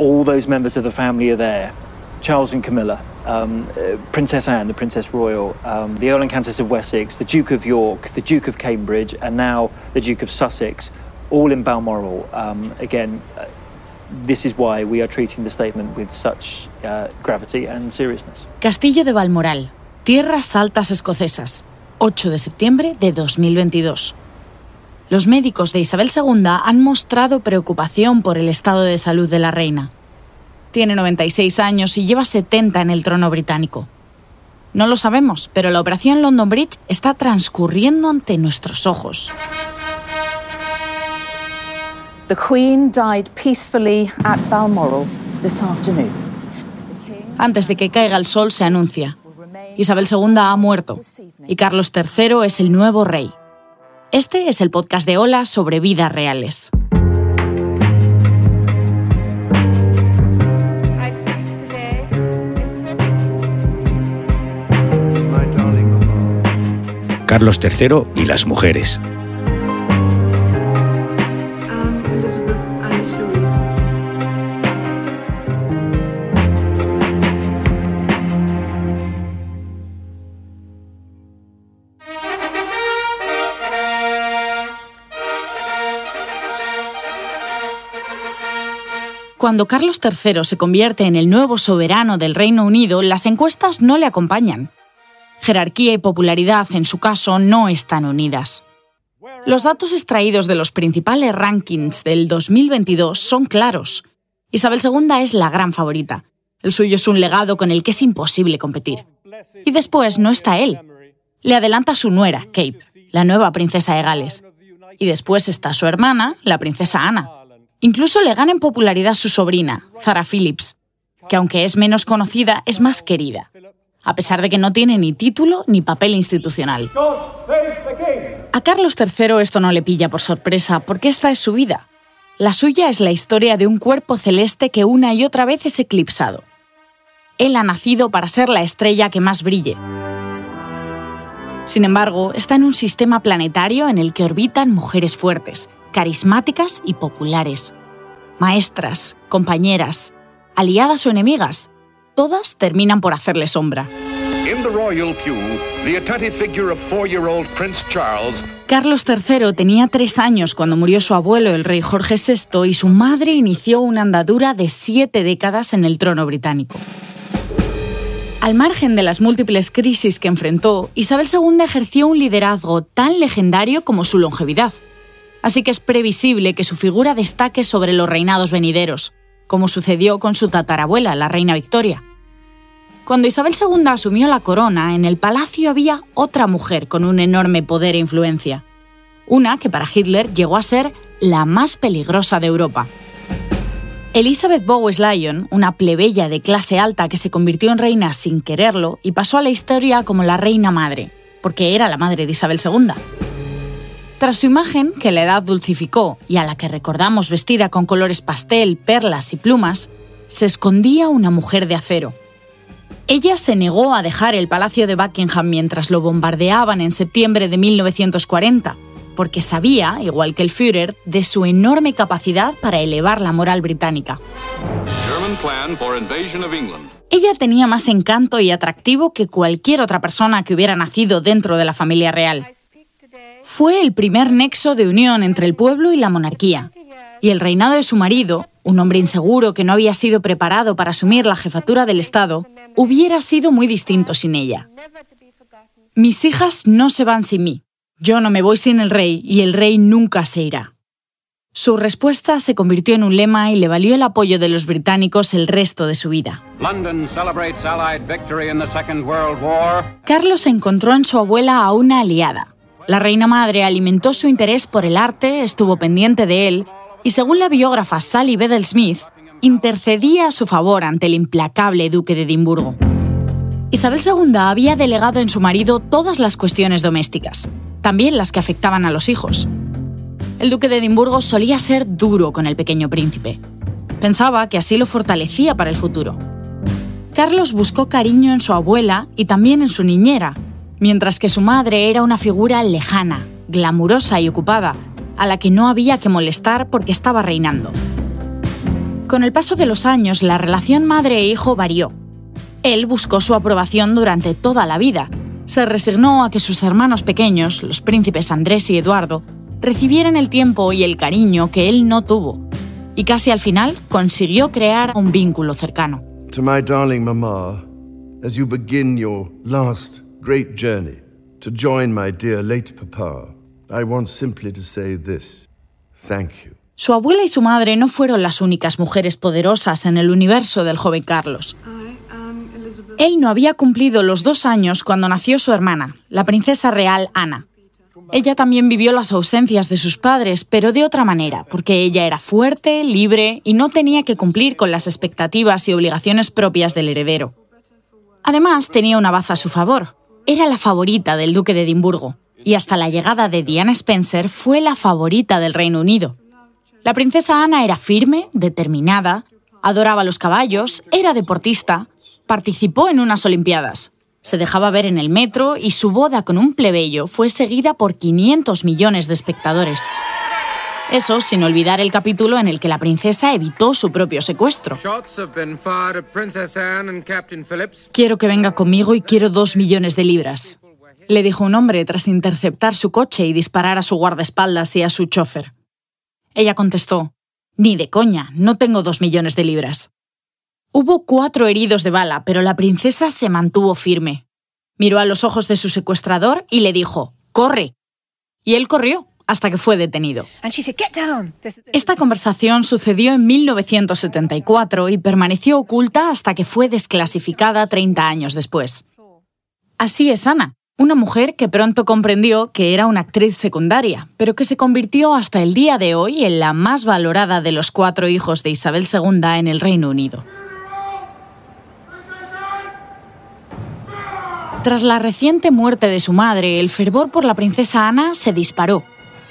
All those members of the family are there. Charles and Camilla, um, uh, Princess Anne, the Princess Royal, um, the Earl and Countess of Wessex, the Duke of York, the Duke of Cambridge, and now the Duke of Sussex, all in Balmoral. Um, again, uh, this is why we are treating the statement with such uh, gravity and seriousness. Castillo de Balmoral, Tierras Altas Escocesas, 8 de septiembre de 2022. Los médicos de Isabel II han mostrado preocupación por el estado de salud de la reina. Tiene 96 años y lleva 70 en el trono británico. No lo sabemos, pero la operación London Bridge está transcurriendo ante nuestros ojos. The Queen died peacefully at Balmoral this afternoon. Antes de que caiga el sol se anuncia. Isabel II ha muerto y Carlos III es el nuevo rey. Este es el podcast de Ola sobre vidas reales. Carlos III y las mujeres. Cuando Carlos III se convierte en el nuevo soberano del Reino Unido, las encuestas no le acompañan. Jerarquía y popularidad, en su caso, no están unidas. Los datos extraídos de los principales rankings del 2022 son claros. Isabel II es la gran favorita. El suyo es un legado con el que es imposible competir. Y después no está él. Le adelanta su nuera, Kate, la nueva princesa de Gales. Y después está su hermana, la princesa Ana. Incluso le gana en popularidad su sobrina, Zara Phillips, que aunque es menos conocida, es más querida, a pesar de que no tiene ni título ni papel institucional. A Carlos III esto no le pilla por sorpresa, porque esta es su vida. La suya es la historia de un cuerpo celeste que una y otra vez es eclipsado. Él ha nacido para ser la estrella que más brille. Sin embargo, está en un sistema planetario en el que orbitan mujeres fuertes, carismáticas y populares. Maestras, compañeras, aliadas o enemigas, todas terminan por hacerle sombra. Carlos III tenía tres años cuando murió su abuelo, el rey Jorge VI, y su madre inició una andadura de siete décadas en el trono británico. Al margen de las múltiples crisis que enfrentó, Isabel II ejerció un liderazgo tan legendario como su longevidad así que es previsible que su figura destaque sobre los reinados venideros, como sucedió con su tatarabuela, la reina Victoria. Cuando Isabel II asumió la corona, en el palacio había otra mujer con un enorme poder e influencia, una que para Hitler llegó a ser la más peligrosa de Europa. Elizabeth Bowes Lyon, una plebeya de clase alta que se convirtió en reina sin quererlo y pasó a la historia como la reina madre, porque era la madre de Isabel II. Tras su imagen, que la edad dulcificó y a la que recordamos vestida con colores pastel, perlas y plumas, se escondía una mujer de acero. Ella se negó a dejar el Palacio de Buckingham mientras lo bombardeaban en septiembre de 1940, porque sabía, igual que el Führer, de su enorme capacidad para elevar la moral británica. Ella tenía más encanto y atractivo que cualquier otra persona que hubiera nacido dentro de la familia real fue el primer nexo de unión entre el pueblo y la monarquía. Y el reinado de su marido, un hombre inseguro que no había sido preparado para asumir la jefatura del Estado, hubiera sido muy distinto sin ella. Mis hijas no se van sin mí. Yo no me voy sin el rey y el rey nunca se irá. Su respuesta se convirtió en un lema y le valió el apoyo de los británicos el resto de su vida. Carlos encontró en su abuela a una aliada. La reina madre alimentó su interés por el arte, estuvo pendiente de él y, según la biógrafa Sally Bedell Smith, intercedía a su favor ante el implacable duque de Edimburgo. Isabel II había delegado en su marido todas las cuestiones domésticas, también las que afectaban a los hijos el duque de Edimburgo solía ser duro con el pequeño príncipe. Pensaba que así lo fortalecía para el futuro. Carlos buscó cariño en su abuela y también en su niñera, mientras que su madre era una figura lejana, glamurosa y ocupada, a la que no había que molestar porque estaba reinando. Con el paso de los años, la relación madre e hijo varió. Él buscó su aprobación durante toda la vida. Se resignó a que sus hermanos pequeños, los príncipes Andrés y Eduardo, recibieran el tiempo y el cariño que él no tuvo, y casi al final consiguió crear un vínculo cercano. To my darling mamá, as you begin your last great journey to join my dear late papa, I want simply to say this. Thank you. Su abuela y su madre no fueron las únicas mujeres poderosas en el universo del joven Carlos. Él no había cumplido los dos años cuando nació su hermana, la princesa real Ana. Ella también vivió las ausencias de sus padres, pero de otra manera, porque ella era fuerte, libre y no tenía que cumplir con las expectativas y obligaciones propias del heredero. Además, tenía una baza a su favor. Era la favorita del duque de Edimburgo, y hasta la llegada de Diana Spencer fue la favorita del Reino Unido. La princesa Ana era firme, determinada, adoraba los caballos, era deportista, participó en unas Olimpiadas. Se dejaba ver en el metro y su boda con un plebeyo fue seguida por 500 millones de espectadores. Eso sin olvidar el capítulo en el que la princesa evitó su propio secuestro. Quiero que venga conmigo y quiero dos millones de libras, le dijo un hombre tras interceptar su coche y disparar a su guardaespaldas y a su chofer. Ella contestó, Ni de coña, no tengo dos millones de libras. Hubo cuatro heridos de bala, pero la princesa se mantuvo firme. Miró a los ojos de su secuestrador y le dijo, ¡Corre! Y él corrió hasta que fue detenido. Esta conversación sucedió en 1974 y permaneció oculta hasta que fue desclasificada 30 años después. Así es Ana, una mujer que pronto comprendió que era una actriz secundaria, pero que se convirtió hasta el día de hoy en la más valorada de los cuatro hijos de Isabel II en el Reino Unido. Tras la reciente muerte de su madre, el fervor por la princesa Ana se disparó.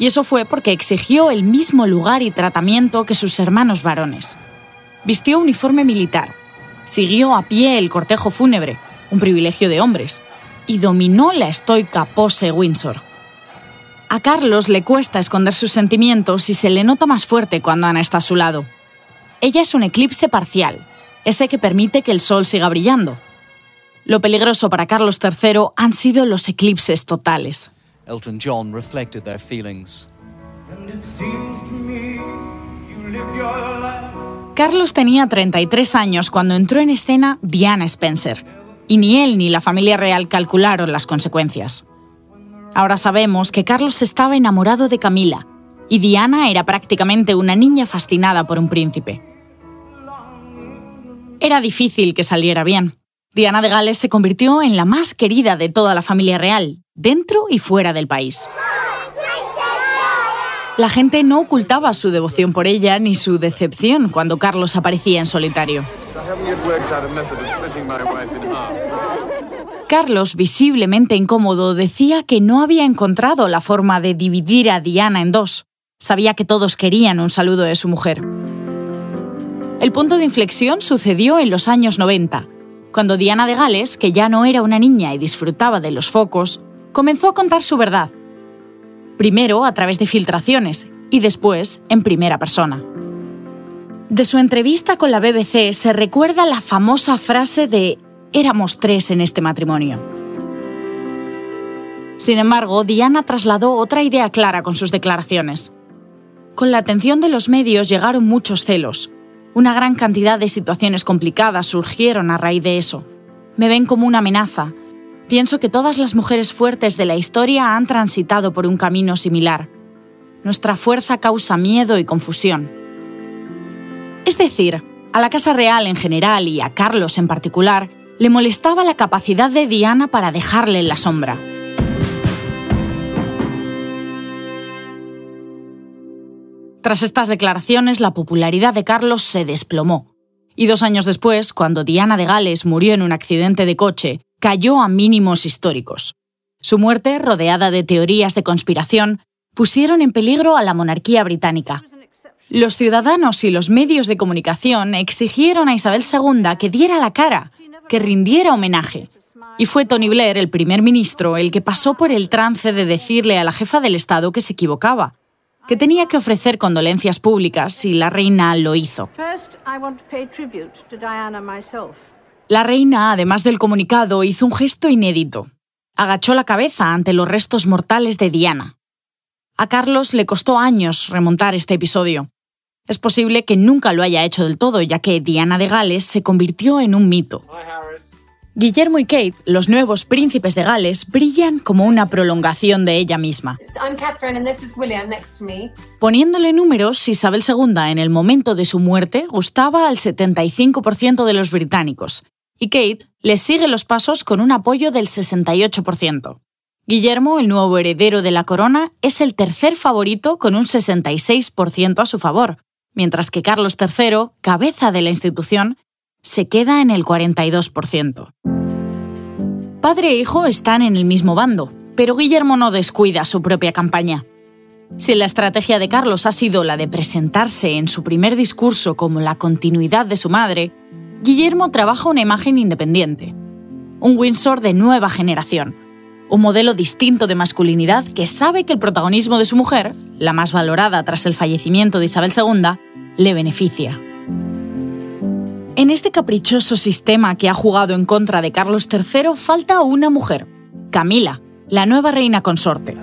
Y eso fue porque exigió el mismo lugar y tratamiento que sus hermanos varones. Vistió uniforme militar, siguió a pie el cortejo fúnebre, un privilegio de hombres, y dominó la estoica pose Windsor. A Carlos le cuesta esconder sus sentimientos y se le nota más fuerte cuando Ana está a su lado. Ella es un eclipse parcial, ese que permite que el sol siga brillando, lo peligroso para Carlos III han sido los eclipses totales. Elton John reflected their feelings. Carlos tenía 33 años cuando entró en escena Diana Spencer, y ni él ni la familia real calcularon las consecuencias. Ahora sabemos que Carlos estaba enamorado de Camila, y Diana era prácticamente una niña fascinada por un príncipe. Era difícil que saliera bien. Diana de Gales se convirtió en la más querida de toda la familia real, dentro y fuera del país. La gente no ocultaba su devoción por ella ni su decepción cuando Carlos aparecía en solitario. Carlos, visiblemente incómodo, decía que no había encontrado la forma de dividir a Diana en dos. Sabía que todos querían un saludo de su mujer. El punto de inflexión sucedió en los años 90, cuando Diana de Gales, que ya no era una niña y disfrutaba de los focos, comenzó a contar su verdad. Primero a través de filtraciones y después en primera persona. De su entrevista con la BBC se recuerda la famosa frase de éramos tres en este matrimonio. Sin embargo, Diana trasladó otra idea clara con sus declaraciones. Con la atención de los medios llegaron muchos celos, una gran cantidad de situaciones complicadas surgieron a raíz de eso. Me ven como una amenaza. Pienso que todas las mujeres fuertes de la historia han transitado por un camino similar. nuestra fuerza causa miedo y confusión. Es decir, a la Casa Real en general y a Carlos en particular, le molestaba la capacidad de Diana para dejarle en la sombra. Tras estas declaraciones, la popularidad de Carlos se desplomó. Y dos años después, cuando Diana de Gales murió en un accidente de coche, cayó a mínimos históricos. Su muerte, rodeada de teorías de conspiración, pusieron en peligro a la monarquía británica. Los ciudadanos y los medios de comunicación exigieron a Isabel II que diera la cara, que rindiera homenaje. Y fue Tony Blair, el primer ministro, el que pasó por el trance de decirle a la jefa del Estado que se equivocaba, que tenía que ofrecer condolencias públicas y la reina lo hizo. La reina, además del comunicado, hizo un gesto inédito. Agachó la cabeza ante los restos mortales de Diana. A Carlos le costó años remontar este episodio. Es posible que nunca lo haya hecho del todo, ya que Diana de Gales se convirtió en un mito. Guillermo y Kate, los nuevos príncipes de Gales, brillan como una prolongación de ella misma. Poniéndole números, Isabel II en el momento de su muerte gustaba al 75% de los británicos, y Kate le sigue los pasos con un apoyo del 68%. Guillermo, el nuevo heredero de la corona, es el tercer favorito con un 66% a su favor, mientras que Carlos III, cabeza de la institución, se queda en el 42%. Padre e hijo están en el mismo bando, pero Guillermo no descuida su propia campaña. Si la estrategia de Carlos ha sido la de presentarse en su primer discurso como la continuidad de su madre, Guillermo trabaja una imagen independiente. Un Windsor de nueva generación. Un modelo distinto de masculinidad que sabe que el protagonismo de su mujer, la más valorada tras el fallecimiento de Isabel II, le beneficia. En este caprichoso sistema que ha jugado en contra de Carlos III falta una mujer, Camila, la nueva reina consorte.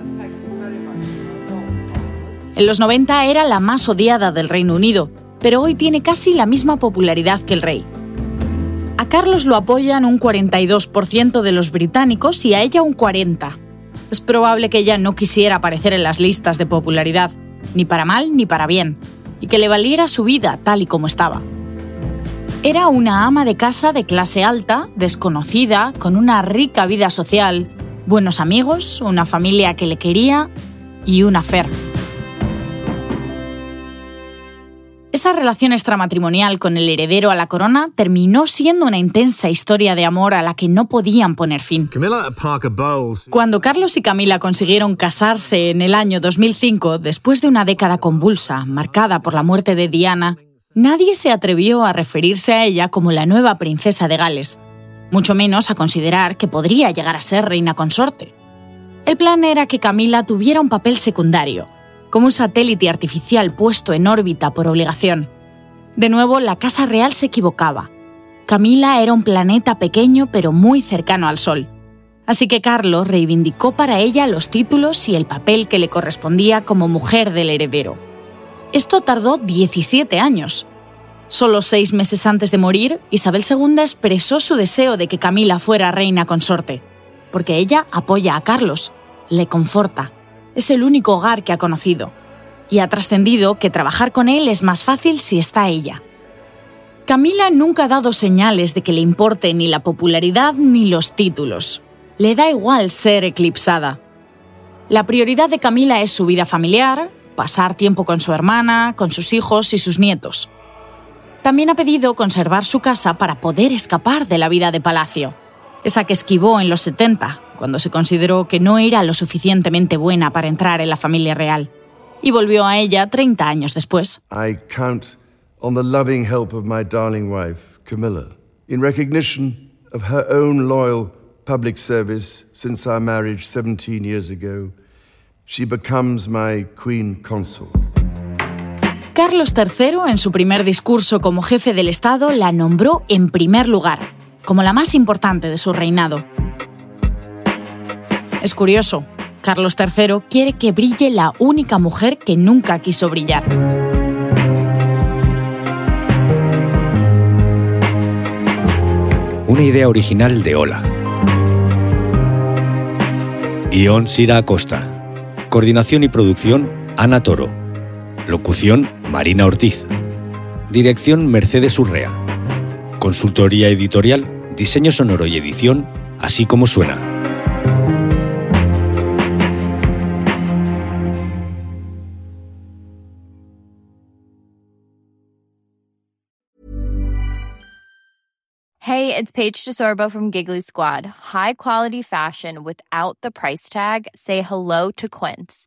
En los 90 era la más odiada del Reino Unido, pero hoy tiene casi la misma popularidad que el rey. A Carlos lo apoyan un 42% de los británicos y a ella un 40%. Es probable que ella no quisiera aparecer en las listas de popularidad, ni para mal ni para bien, y que le valiera su vida tal y como estaba. Era una ama de casa de clase alta, desconocida, con una rica vida social, buenos amigos, una familia que le quería y una fer. Esa relación extramatrimonial con el heredero a la corona terminó siendo una intensa historia de amor a la que no podían poner fin. Cuando Carlos y Camila consiguieron casarse en el año 2005, después de una década convulsa, marcada por la muerte de Diana, nadie se atrevió a referirse a ella como la nueva princesa de Gales, mucho menos a considerar que podría llegar a ser reina consorte. El plan era que Camila tuviera un papel secundario, como un satélite artificial puesto en órbita por obligación. De nuevo, la Casa Real se equivocaba. Camila era un planeta pequeño pero muy cercano al Sol. Así que Carlos reivindicó para ella los títulos y el papel que le correspondía como mujer del heredero. Esto tardó 17 años. Solo seis meses antes de morir, Isabel II expresó su deseo de que Camila fuera reina consorte, porque ella apoya a Carlos, le conforta, es el único hogar que ha conocido, y ha trascendido que trabajar con él es más fácil si está ella. Camila nunca ha dado señales de que le importe ni la popularidad ni los títulos. Le da igual ser eclipsada. La prioridad de Camila es su vida familiar, pasar tiempo con su hermana, con sus hijos y sus nietos. También ha pedido conservar su casa para poder escapar de la vida de palacio, esa que esquivó en los 70, cuando se consideró que no era lo suficientemente buena para entrar en la familia real, y volvió a ella 30 años después. I count on the loving help of my darling wife, Camilla, in recognition of her own loyal public service since our marriage 17 years ago she becomes my queen consort. Carlos III, en su primer discurso como jefe del Estado, la nombró en primer lugar, como la más importante de su reinado. Es curioso, Carlos III quiere que brille la única mujer que nunca quiso brillar. Una idea original de Ola. Guión Sira Acosta. Coordinación y producción, Ana Toro. Locución Marina Ortiz. Dirección Mercedes Urrea. Consultoría editorial, diseño sonoro y edición, así como suena. Hey, it's Paige DeSorbo from Giggly Squad. High quality fashion without the price tag. Say hello to Quince.